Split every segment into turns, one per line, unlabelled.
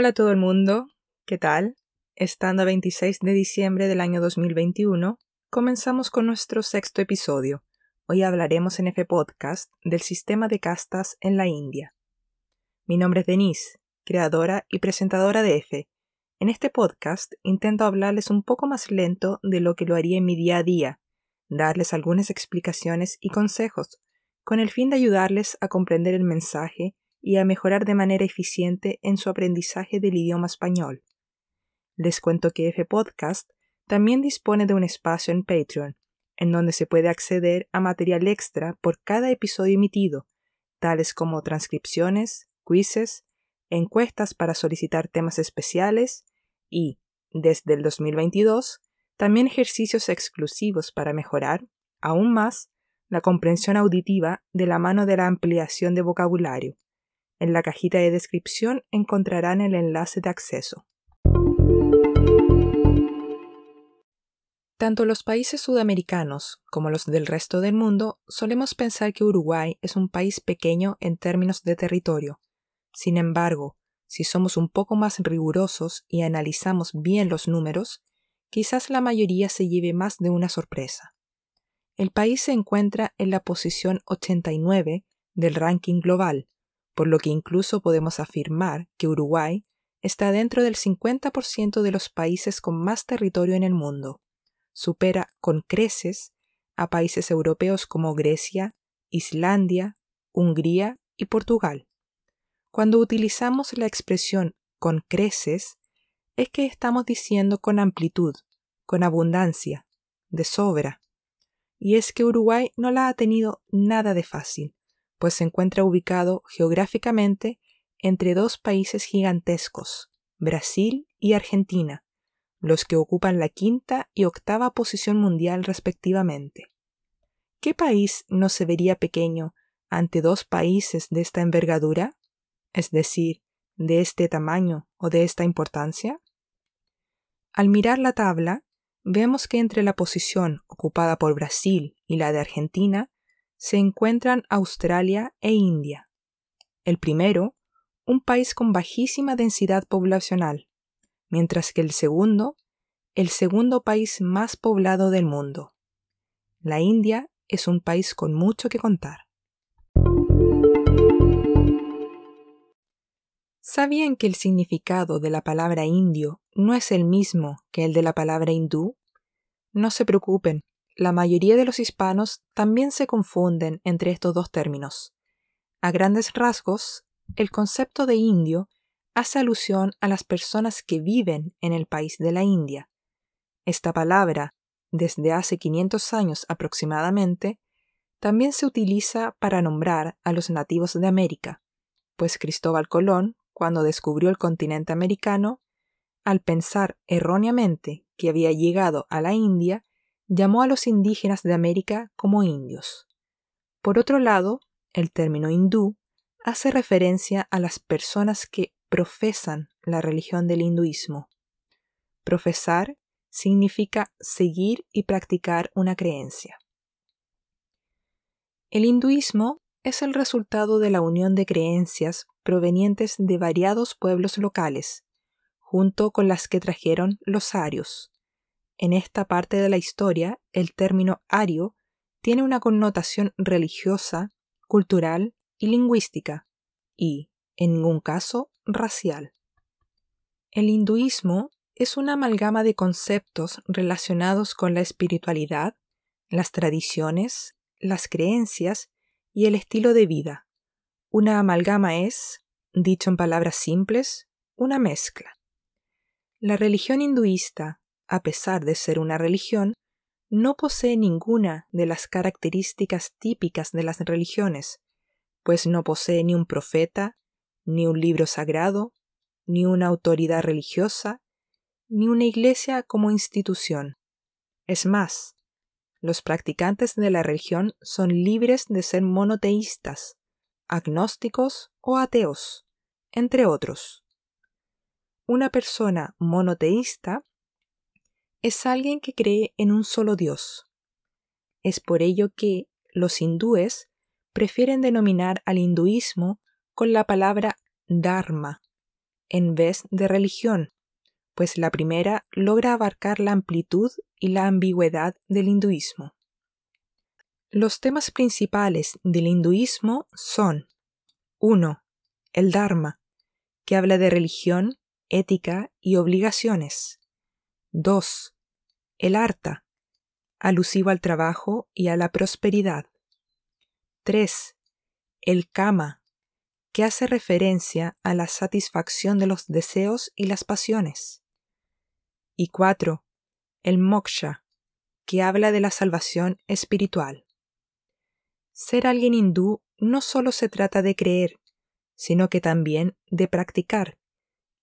Hola a todo el mundo, ¿qué tal? Estando a 26 de diciembre del año 2021, comenzamos con nuestro sexto episodio. Hoy hablaremos en F Podcast del sistema de castas en la India. Mi nombre es Denise, creadora y presentadora de F. En este podcast intento hablarles un poco más lento de lo que lo haría en mi día a día, darles algunas explicaciones y consejos, con el fin de ayudarles a comprender el mensaje y a mejorar de manera eficiente en su aprendizaje del idioma español. Les cuento que F Podcast también dispone de un espacio en Patreon, en donde se puede acceder a material extra por cada episodio emitido, tales como transcripciones, quizzes, encuestas para solicitar temas especiales y, desde el 2022, también ejercicios exclusivos para mejorar, aún más, la comprensión auditiva de la mano de la ampliación de vocabulario. En la cajita de descripción encontrarán el enlace de acceso. Tanto los países sudamericanos como los del resto del mundo solemos pensar que Uruguay es un país pequeño en términos de territorio. Sin embargo, si somos un poco más rigurosos y analizamos bien los números, quizás la mayoría se lleve más de una sorpresa. El país se encuentra en la posición 89 del ranking global, por lo que incluso podemos afirmar que Uruguay está dentro del 50% de los países con más territorio en el mundo. Supera con creces a países europeos como Grecia, Islandia, Hungría y Portugal. Cuando utilizamos la expresión con creces, es que estamos diciendo con amplitud, con abundancia, de sobra. Y es que Uruguay no la ha tenido nada de fácil pues se encuentra ubicado geográficamente entre dos países gigantescos, Brasil y Argentina, los que ocupan la quinta y octava posición mundial respectivamente. ¿Qué país no se vería pequeño ante dos países de esta envergadura? Es decir, de este tamaño o de esta importancia? Al mirar la tabla, vemos que entre la posición ocupada por Brasil y la de Argentina se encuentran Australia e India. El primero, un país con bajísima densidad poblacional, mientras que el segundo, el segundo país más poblado del mundo. La India es un país con mucho que contar. ¿Sabían que el significado de la palabra indio no es el mismo que el de la palabra hindú? No se preocupen, la mayoría de los hispanos también se confunden entre estos dos términos. A grandes rasgos, el concepto de indio hace alusión a las personas que viven en el país de la India. Esta palabra, desde hace 500 años aproximadamente, también se utiliza para nombrar a los nativos de América, pues Cristóbal Colón, cuando descubrió el continente americano, al pensar erróneamente que había llegado a la India, llamó a los indígenas de América como indios. Por otro lado, el término hindú hace referencia a las personas que profesan la religión del hinduismo. Profesar significa seguir y practicar una creencia. El hinduismo es el resultado de la unión de creencias provenientes de variados pueblos locales, junto con las que trajeron los arios. En esta parte de la historia, el término ario tiene una connotación religiosa, cultural y lingüística, y, en ningún caso, racial. El hinduismo es una amalgama de conceptos relacionados con la espiritualidad, las tradiciones, las creencias y el estilo de vida. Una amalgama es, dicho en palabras simples, una mezcla. La religión hinduista a pesar de ser una religión, no posee ninguna de las características típicas de las religiones, pues no posee ni un profeta, ni un libro sagrado, ni una autoridad religiosa, ni una iglesia como institución. Es más, los practicantes de la religión son libres de ser monoteístas, agnósticos o ateos, entre otros. Una persona monoteísta es alguien que cree en un solo Dios. Es por ello que los hindúes prefieren denominar al hinduismo con la palabra Dharma, en vez de religión, pues la primera logra abarcar la amplitud y la ambigüedad del hinduismo. Los temas principales del hinduismo son 1. El Dharma, que habla de religión, ética y obligaciones. 2. El Arta, alusivo al trabajo y a la prosperidad. 3. El Kama, que hace referencia a la satisfacción de los deseos y las pasiones. Y 4. El Moksha, que habla de la salvación espiritual. Ser alguien hindú no solo se trata de creer, sino que también de practicar.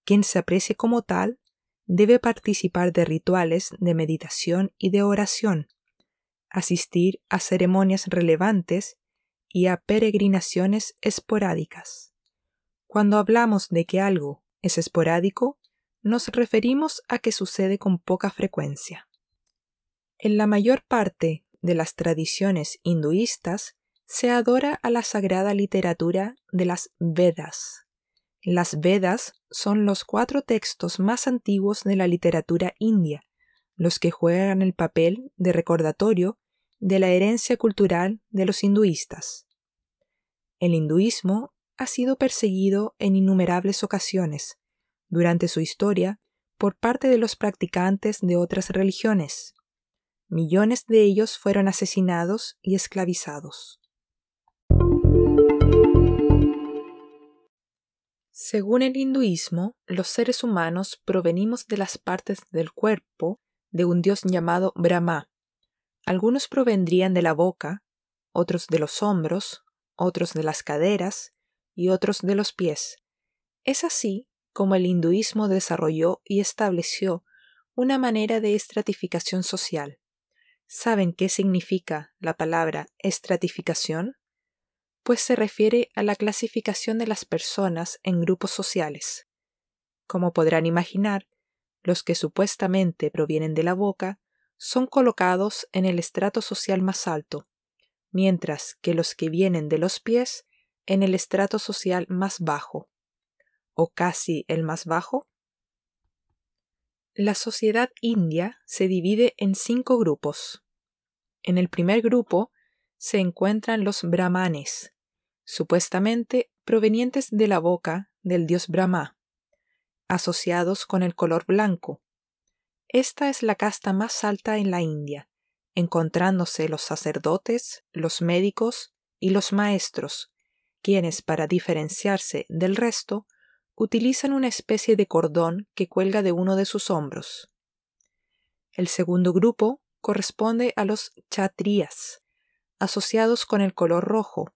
Quien se aprecie como tal debe participar de rituales de meditación y de oración, asistir a ceremonias relevantes y a peregrinaciones esporádicas. Cuando hablamos de que algo es esporádico, nos referimos a que sucede con poca frecuencia. En la mayor parte de las tradiciones hinduistas se adora a la sagrada literatura de las Vedas. Las Vedas son los cuatro textos más antiguos de la literatura india, los que juegan el papel de recordatorio de la herencia cultural de los hinduistas. El hinduismo ha sido perseguido en innumerables ocasiones durante su historia por parte de los practicantes de otras religiones. Millones de ellos fueron asesinados y esclavizados. Según el hinduismo, los seres humanos provenimos de las partes del cuerpo de un dios llamado Brahma. Algunos provendrían de la boca, otros de los hombros, otros de las caderas y otros de los pies. Es así como el hinduismo desarrolló y estableció una manera de estratificación social. ¿Saben qué significa la palabra estratificación? Pues se refiere a la clasificación de las personas en grupos sociales. Como podrán imaginar, los que supuestamente provienen de la boca son colocados en el estrato social más alto, mientras que los que vienen de los pies en el estrato social más bajo, o casi el más bajo? La sociedad india se divide en cinco grupos. En el primer grupo se encuentran los brahmanes, supuestamente provenientes de la boca del dios Brahma, asociados con el color blanco. Esta es la casta más alta en la India, encontrándose los sacerdotes, los médicos y los maestros, quienes, para diferenciarse del resto, utilizan una especie de cordón que cuelga de uno de sus hombros. El segundo grupo corresponde a los chatrías, asociados con el color rojo,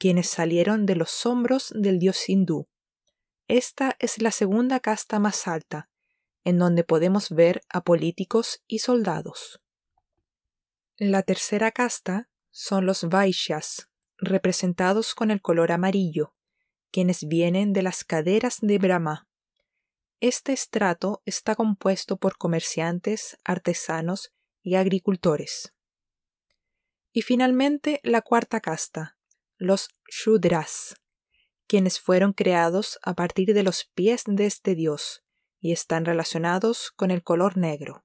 quienes salieron de los hombros del dios hindú. Esta es la segunda casta más alta, en donde podemos ver a políticos y soldados. La tercera casta son los Vaishyas, representados con el color amarillo, quienes vienen de las caderas de Brahma. Este estrato está compuesto por comerciantes, artesanos y agricultores. Y finalmente la cuarta casta, los Shudras, quienes fueron creados a partir de los pies de este dios y están relacionados con el color negro.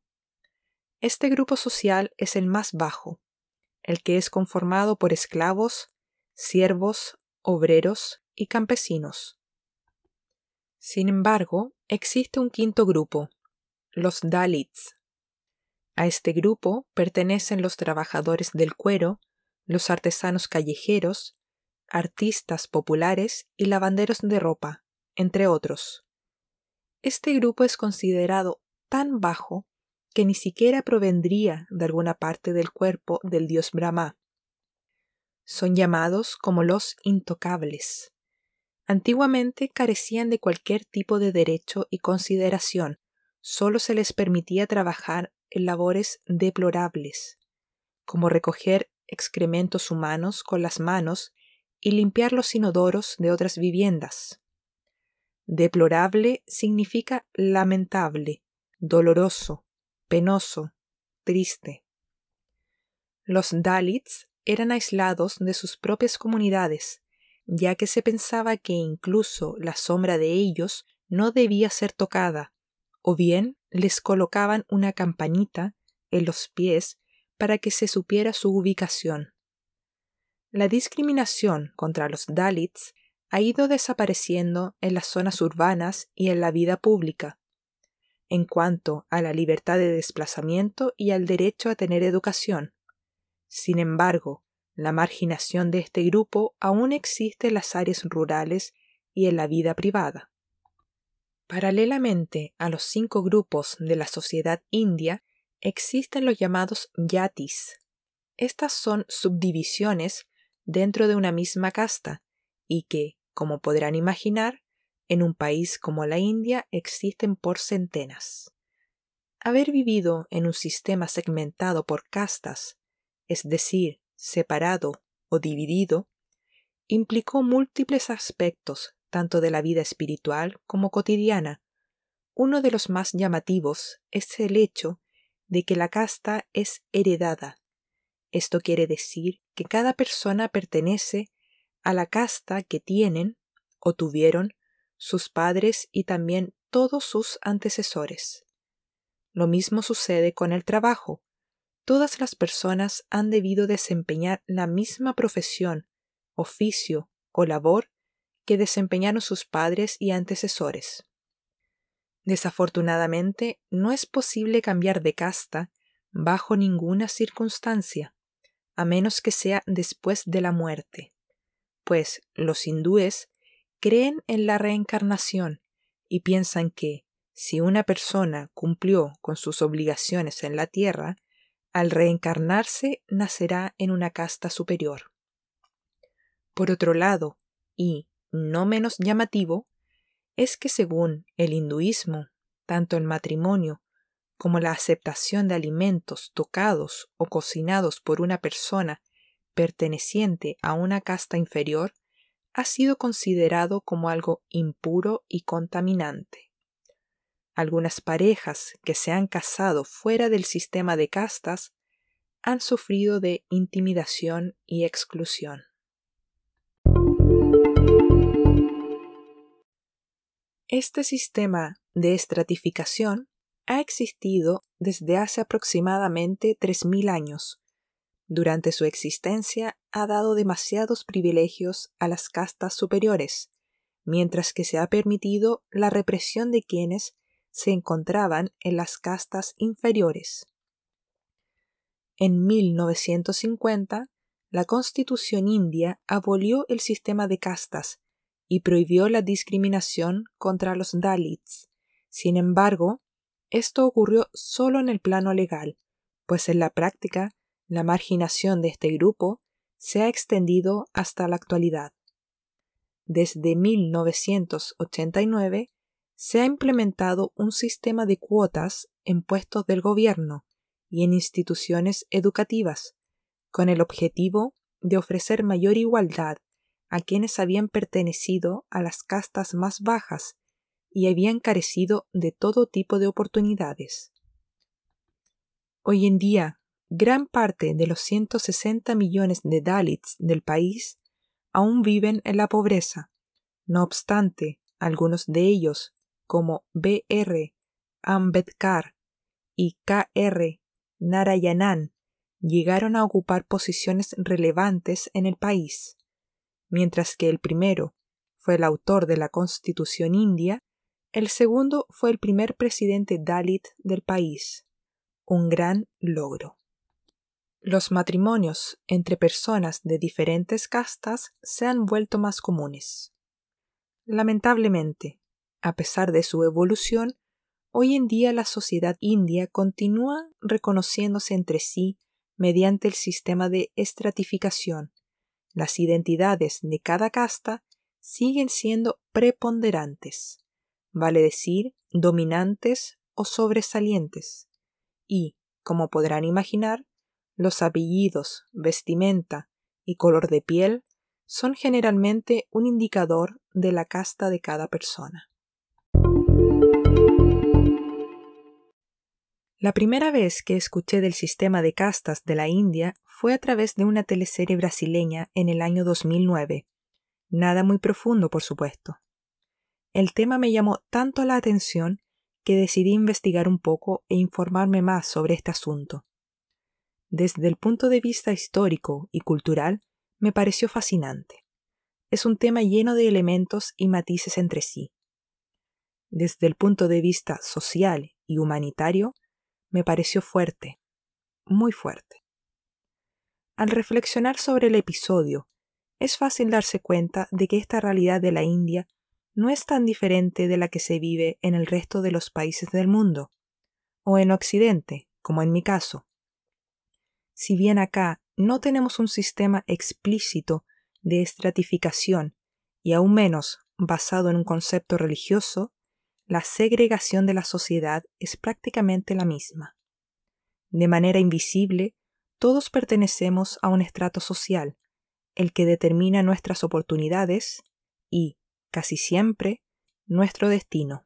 Este grupo social es el más bajo, el que es conformado por esclavos, siervos, obreros y campesinos. Sin embargo, existe un quinto grupo, los Dalits. A este grupo pertenecen los trabajadores del cuero, los artesanos callejeros, artistas populares y lavanderos de ropa, entre otros. Este grupo es considerado tan bajo que ni siquiera provendría de alguna parte del cuerpo del dios Brahma. Son llamados como los intocables. Antiguamente carecían de cualquier tipo de derecho y consideración, solo se les permitía trabajar en labores deplorables, como recoger excrementos humanos con las manos y limpiar los inodoros de otras viviendas. Deplorable significa lamentable, doloroso, penoso, triste. Los Dalits eran aislados de sus propias comunidades, ya que se pensaba que incluso la sombra de ellos no debía ser tocada, o bien les colocaban una campanita en los pies para que se supiera su ubicación. La discriminación contra los Dalits ha ido desapareciendo en las zonas urbanas y en la vida pública. En cuanto a la libertad de desplazamiento y al derecho a tener educación. Sin embargo, la marginación de este grupo aún existe en las áreas rurales y en la vida privada. Paralelamente a los cinco grupos de la sociedad india, existen los llamados yatis. Estas son subdivisiones dentro de una misma casta y que, como podrán imaginar, en un país como la India existen por centenas. Haber vivido en un sistema segmentado por castas, es decir, separado o dividido, implicó múltiples aspectos tanto de la vida espiritual como cotidiana. Uno de los más llamativos es el hecho de que la casta es heredada. Esto quiere decir que cada persona pertenece a la casta que tienen o tuvieron sus padres y también todos sus antecesores. Lo mismo sucede con el trabajo todas las personas han debido desempeñar la misma profesión, oficio o labor que desempeñaron sus padres y antecesores. Desafortunadamente, no es posible cambiar de casta bajo ninguna circunstancia, a menos que sea después de la muerte, pues los hindúes creen en la reencarnación y piensan que, si una persona cumplió con sus obligaciones en la tierra, al reencarnarse nacerá en una casta superior. Por otro lado, y no menos llamativo, es que según el hinduismo, tanto el matrimonio como la aceptación de alimentos tocados o cocinados por una persona perteneciente a una casta inferior ha sido considerado como algo impuro y contaminante. Algunas parejas que se han casado fuera del sistema de castas han sufrido de intimidación y exclusión. Este sistema de estratificación ha existido desde hace aproximadamente 3.000 años. Durante su existencia ha dado demasiados privilegios a las castas superiores, mientras que se ha permitido la represión de quienes se encontraban en las castas inferiores. En 1950, la Constitución india abolió el sistema de castas y prohibió la discriminación contra los Dalits. Sin embargo, esto ocurrió solo en el plano legal, pues en la práctica la marginación de este grupo se ha extendido hasta la actualidad. Desde 1989, se ha implementado un sistema de cuotas en puestos del gobierno y en instituciones educativas, con el objetivo de ofrecer mayor igualdad a quienes habían pertenecido a las castas más bajas y habían carecido de todo tipo de oportunidades. Hoy en día, gran parte de los 160 millones de Dalits del país aún viven en la pobreza. No obstante, algunos de ellos como B.R. Ambedkar y K.R. Narayanan llegaron a ocupar posiciones relevantes en el país, mientras que el primero fue el autor de la Constitución india, el segundo fue el primer presidente Dalit del país, un gran logro. Los matrimonios entre personas de diferentes castas se han vuelto más comunes. Lamentablemente, a pesar de su evolución, hoy en día la sociedad india continúa reconociéndose entre sí mediante el sistema de estratificación. Las identidades de cada casta siguen siendo preponderantes, vale decir, dominantes o sobresalientes, y, como podrán imaginar, los apellidos, vestimenta y color de piel son generalmente un indicador de la casta de cada persona. La primera vez que escuché del sistema de castas de la India fue a través de una teleserie brasileña en el año 2009. Nada muy profundo, por supuesto. El tema me llamó tanto la atención que decidí investigar un poco e informarme más sobre este asunto. Desde el punto de vista histórico y cultural, me pareció fascinante. Es un tema lleno de elementos y matices entre sí. Desde el punto de vista social y humanitario, me pareció fuerte, muy fuerte. Al reflexionar sobre el episodio, es fácil darse cuenta de que esta realidad de la India no es tan diferente de la que se vive en el resto de los países del mundo, o en Occidente, como en mi caso. Si bien acá no tenemos un sistema explícito de estratificación y aún menos basado en un concepto religioso, la segregación de la sociedad es prácticamente la misma. De manera invisible, todos pertenecemos a un estrato social, el que determina nuestras oportunidades y, casi siempre, nuestro destino.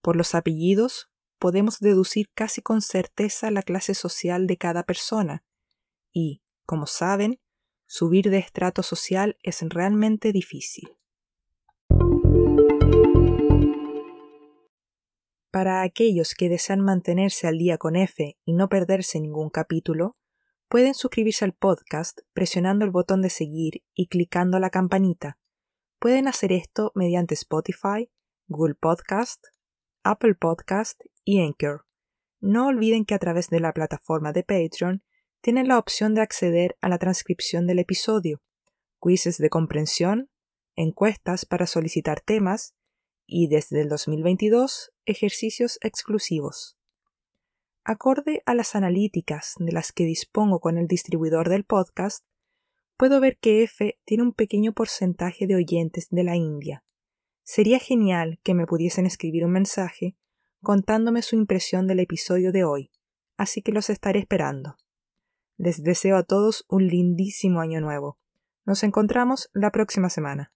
Por los apellidos podemos deducir casi con certeza la clase social de cada persona, y, como saben, subir de estrato social es realmente difícil. Para aquellos que desean mantenerse al día con F y no perderse ningún capítulo, pueden suscribirse al podcast presionando el botón de seguir y clicando la campanita. Pueden hacer esto mediante Spotify, Google Podcast, Apple Podcast y Anchor. No olviden que a través de la plataforma de Patreon tienen la opción de acceder a la transcripción del episodio, quizzes de comprensión, encuestas para solicitar temas y desde el 2022 ejercicios exclusivos. Acorde a las analíticas de las que dispongo con el distribuidor del podcast, puedo ver que F tiene un pequeño porcentaje de oyentes de la India. Sería genial que me pudiesen escribir un mensaje contándome su impresión del episodio de hoy, así que los estaré esperando. Les deseo a todos un lindísimo año nuevo. Nos encontramos la próxima semana.